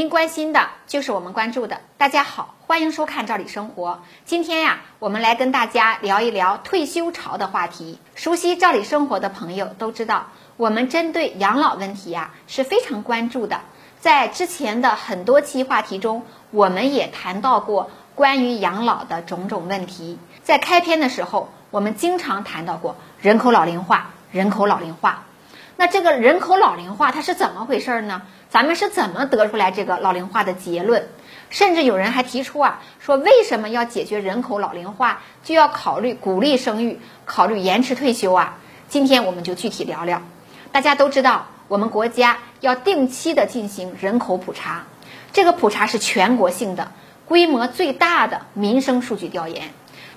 您关心的就是我们关注的。大家好，欢迎收看《赵理生活》。今天呀，我们来跟大家聊一聊退休潮的话题。熟悉《赵理生活》的朋友都知道，我们针对养老问题呀是非常关注的。在之前的很多期话题中，我们也谈到过关于养老的种种问题。在开篇的时候，我们经常谈到过人口老龄化，人口老龄化。那这个人口老龄化它是怎么回事呢？咱们是怎么得出来这个老龄化的结论？甚至有人还提出啊，说为什么要解决人口老龄化，就要考虑鼓励生育，考虑延迟退休啊？今天我们就具体聊聊。大家都知道，我们国家要定期的进行人口普查，这个普查是全国性的、规模最大的民生数据调研。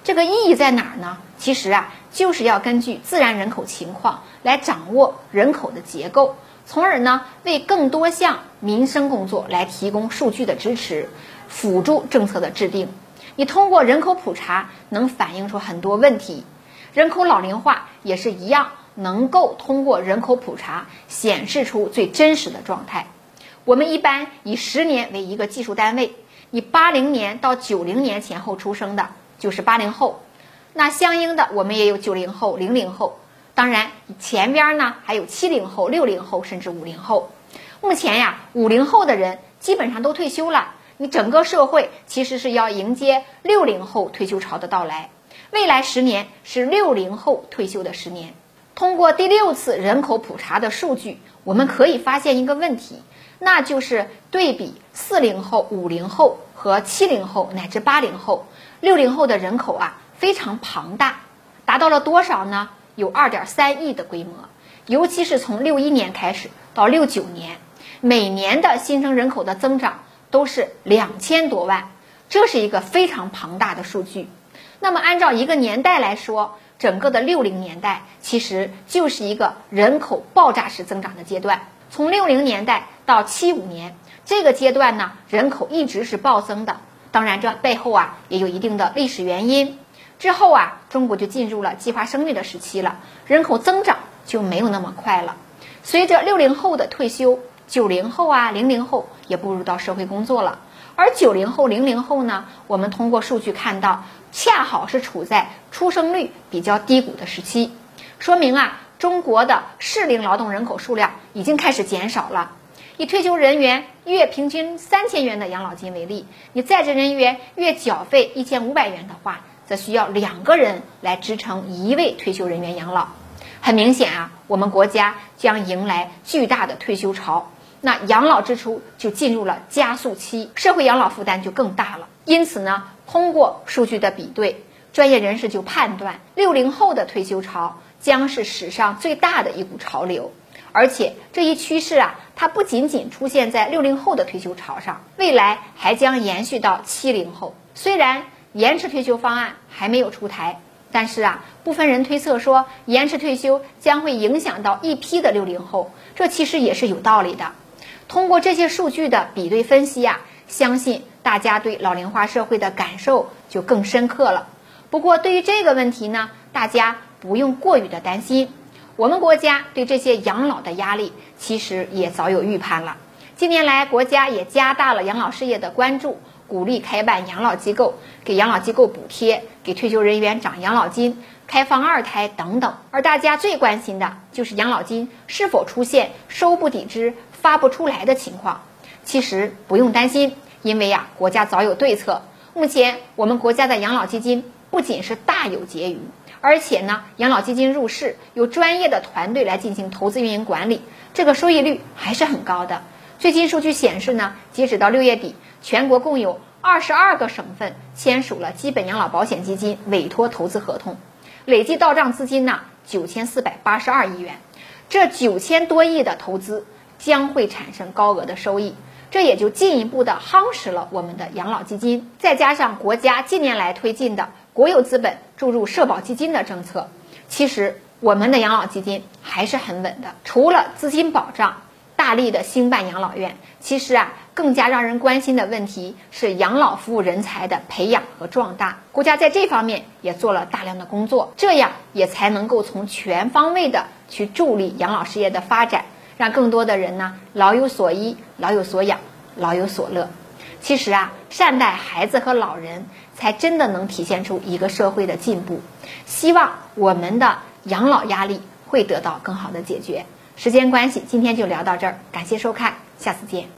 这个意义在哪儿呢？其实啊，就是要根据自然人口情况来掌握人口的结构。从而呢，为更多项民生工作来提供数据的支持，辅助政策的制定。你通过人口普查能反映出很多问题，人口老龄化也是一样，能够通过人口普查显示出最真实的状态。我们一般以十年为一个技术单位，以八零年到九零年前后出生的就是八零后，那相应的我们也有九零后、零零后。当然，前边呢还有七零后、六零后，甚至五零后。目前呀，五零后的人基本上都退休了。你整个社会其实是要迎接六零后退休潮的到来。未来十年是六零后退休的十年。通过第六次人口普查的数据，我们可以发现一个问题，那就是对比四零后、五零后和七零后乃至八零后、六零后的人口啊非常庞大，达到了多少呢？有二点三亿的规模，尤其是从六一年开始到六九年，每年的新生人口的增长都是两千多万，这是一个非常庞大的数据。那么按照一个年代来说，整个的六零年代其实就是一个人口爆炸式增长的阶段。从六零年代到七五年这个阶段呢，人口一直是暴增的。当然，这背后啊也有一定的历史原因。之后啊，中国就进入了计划生育的时期了，人口增长就没有那么快了。随着六零后的退休，九零后啊、零零后也步入到社会工作了。而九零后、零零后呢，我们通过数据看到，恰好是处在出生率比较低谷的时期，说明啊，中国的适龄劳动人口数量已经开始减少了。以退休人员月平均三千元的养老金为例，你在职人员月缴费一千五百元的话。则需要两个人来支撑一位退休人员养老。很明显啊，我们国家将迎来巨大的退休潮，那养老支出就进入了加速期，社会养老负担就更大了。因此呢，通过数据的比对，专业人士就判断，六零后的退休潮将是史上最大的一股潮流。而且这一趋势啊，它不仅仅出现在六零后的退休潮上，未来还将延续到七零后。虽然延迟退休方案还没有出台，但是啊，部分人推测说延迟退休将会影响到一批的六零后，这其实也是有道理的。通过这些数据的比对分析啊，相信大家对老龄化社会的感受就更深刻了。不过对于这个问题呢，大家不用过于的担心，我们国家对这些养老的压力其实也早有预判了。近年来，国家也加大了养老事业的关注。鼓励开办养老机构，给养老机构补贴，给退休人员涨养老金，开放二胎等等。而大家最关心的就是养老金是否出现收不抵支、发不出来的情况。其实不用担心，因为呀，国家早有对策。目前我们国家的养老基金不仅是大有结余，而且呢，养老基金入市有专业的团队来进行投资运营管理，这个收益率还是很高的。最新数据显示呢，截止到六月底。全国共有二十二个省份签署了基本养老保险基金委托投资合同，累计到账资金呢九千四百八十二亿元。这九千多亿的投资将会产生高额的收益，这也就进一步的夯实了我们的养老基金。再加上国家近年来推进的国有资本注入社保基金的政策，其实我们的养老基金还是很稳的。除了资金保障。大力的兴办养老院，其实啊，更加让人关心的问题是养老服务人才的培养和壮大。国家在这方面也做了大量的工作，这样也才能够从全方位的去助力养老事业的发展，让更多的人呢老有所依、老有所养、老有所乐。其实啊，善待孩子和老人，才真的能体现出一个社会的进步。希望我们的养老压力会得到更好的解决。时间关系，今天就聊到这儿，感谢收看，下次见。